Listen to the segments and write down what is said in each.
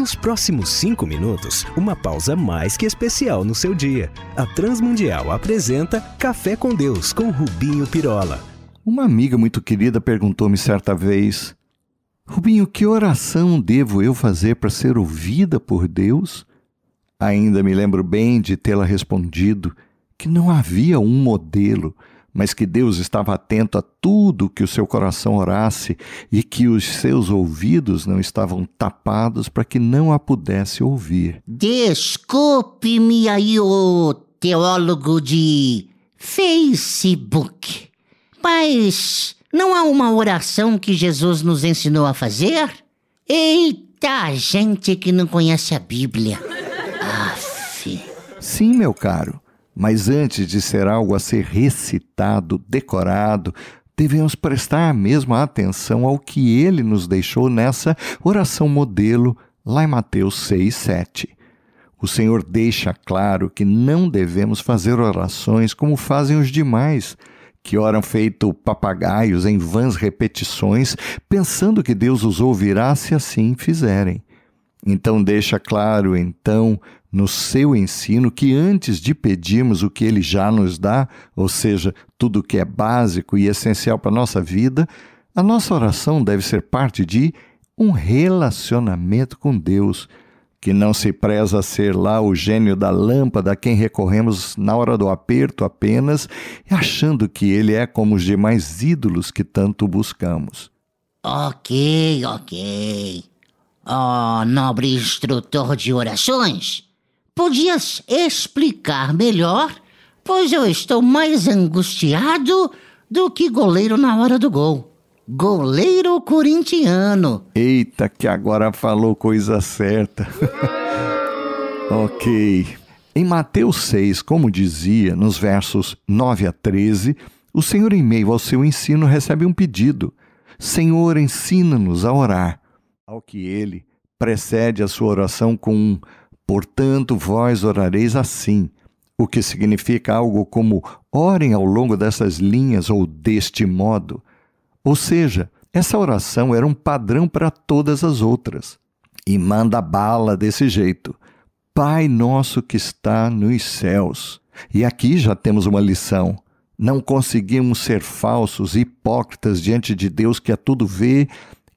Nos próximos cinco minutos, uma pausa mais que especial no seu dia. A Transmundial apresenta Café com Deus com Rubinho Pirola. Uma amiga muito querida perguntou-me certa vez: Rubinho, que oração devo eu fazer para ser ouvida por Deus? Ainda me lembro bem de tê-la respondido que não havia um modelo mas que Deus estava atento a tudo que o seu coração orasse e que os seus ouvidos não estavam tapados para que não a pudesse ouvir. Desculpe-me aí, o teólogo de Facebook, mas não há uma oração que Jesus nos ensinou a fazer? Eita, gente que não conhece a Bíblia. Aff. Sim, meu caro. Mas antes de ser algo a ser recitado, decorado, devemos prestar a mesma atenção ao que ele nos deixou nessa oração modelo lá em Mateus 6, 7. O Senhor deixa claro que não devemos fazer orações como fazem os demais, que oram feito papagaios em vãs repetições, pensando que Deus os ouvirá se assim fizerem. Então deixa claro, então, no seu ensino que antes de pedirmos o que ele já nos dá, ou seja, tudo o que é básico e essencial para a nossa vida, a nossa oração deve ser parte de um relacionamento com Deus, que não se preza ser lá o gênio da lâmpada a quem recorremos na hora do aperto apenas, achando que ele é como os demais ídolos que tanto buscamos. Ok, ok. Oh, nobre instrutor de orações, podias explicar melhor, pois eu estou mais angustiado do que goleiro na hora do gol. Goleiro corintiano. Eita, que agora falou coisa certa. ok. Em Mateus 6, como dizia, nos versos 9 a 13, o Senhor, em meio ao seu ensino, recebe um pedido: Senhor, ensina-nos a orar. Ao que ele precede a sua oração com um Portanto, vós orareis assim, o que significa algo como orem ao longo dessas linhas ou deste modo. Ou seja, essa oração era um padrão para todas as outras. E manda bala desse jeito. Pai nosso que está nos céus. E aqui já temos uma lição. Não conseguimos ser falsos hipócritas diante de Deus que a tudo vê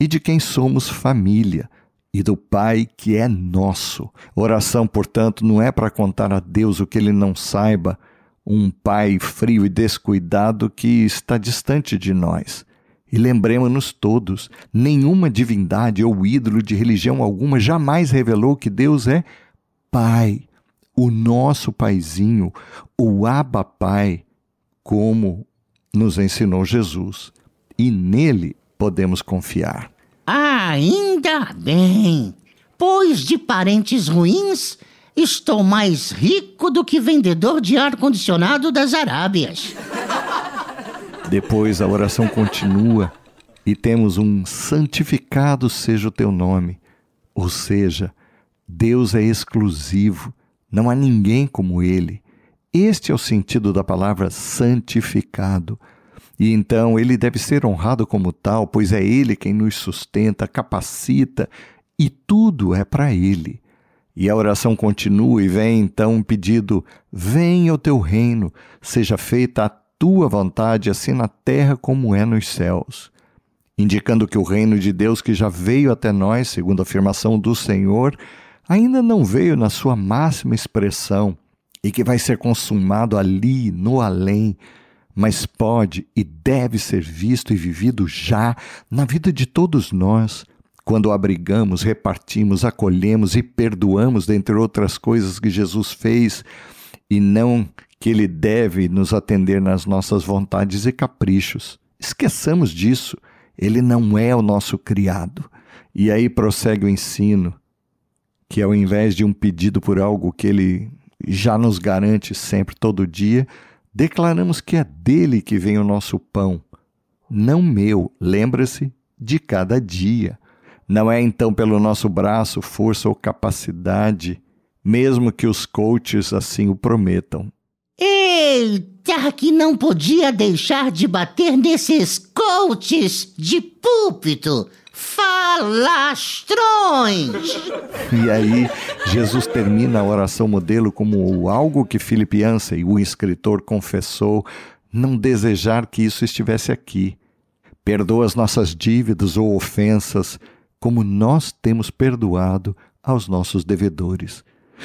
e de quem somos família e do Pai que é nosso. Oração, portanto, não é para contar a Deus o que ele não saiba, um Pai frio e descuidado que está distante de nós. E lembremos-nos todos: nenhuma divindade ou ídolo de religião alguma jamais revelou que Deus é Pai, o nosso Paizinho, o Abba Pai, como nos ensinou Jesus. E nele podemos confiar. Ainda bem, pois de parentes ruins estou mais rico do que vendedor de ar-condicionado das Arábias. Depois a oração continua e temos um santificado seja o teu nome. Ou seja, Deus é exclusivo, não há ninguém como ele. Este é o sentido da palavra santificado. E então ele deve ser honrado como tal, pois é ele quem nos sustenta, capacita e tudo é para ele. E a oração continua e vem então um pedido: venha o teu reino, seja feita a tua vontade, assim na terra como é nos céus. Indicando que o reino de Deus que já veio até nós, segundo a afirmação do Senhor, ainda não veio na sua máxima expressão e que vai ser consumado ali, no além mas pode e deve ser visto e vivido já na vida de todos nós, quando abrigamos, repartimos, acolhemos e perdoamos, dentre outras coisas que Jesus fez, e não que Ele deve nos atender nas nossas vontades e caprichos. Esqueçamos disso, Ele não é o nosso criado. E aí prossegue o ensino, que ao invés de um pedido por algo que Ele já nos garante sempre, todo dia, declaramos que é dele que vem o nosso pão, não meu, lembra-se, de cada dia. Não é então pelo nosso braço, força ou capacidade, mesmo que os coaches assim o prometam. Eita, que não podia deixar de bater nesses coaches de púlpito. Falastrões. E aí, Jesus termina a oração modelo como algo que Philip Yancey, o escritor, confessou não desejar que isso estivesse aqui. Perdoa as nossas dívidas ou ofensas, como nós temos perdoado aos nossos devedores.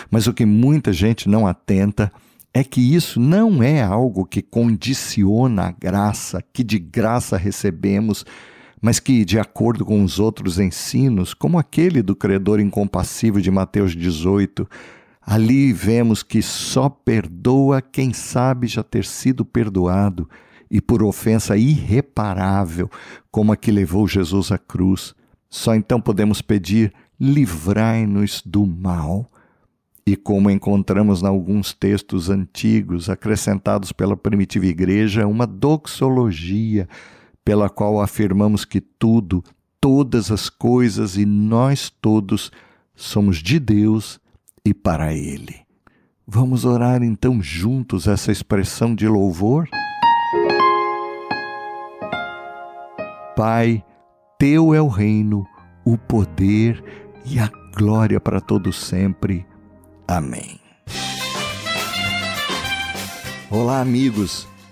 Mas o que muita gente não atenta é que isso não é algo que condiciona a graça que de graça recebemos, mas que, de acordo com os outros ensinos, como aquele do credor incompassível de Mateus 18, ali vemos que só perdoa quem sabe já ter sido perdoado e por ofensa irreparável, como a que levou Jesus à cruz. Só então podemos pedir: livrai-nos do mal. E como encontramos em alguns textos antigos acrescentados pela primitiva igreja, uma doxologia pela qual afirmamos que tudo, todas as coisas e nós todos somos de Deus e para Ele. Vamos orar então juntos essa expressão de louvor? Pai, Teu é o reino, o poder e a glória para todos sempre. Amém. Olá, amigos.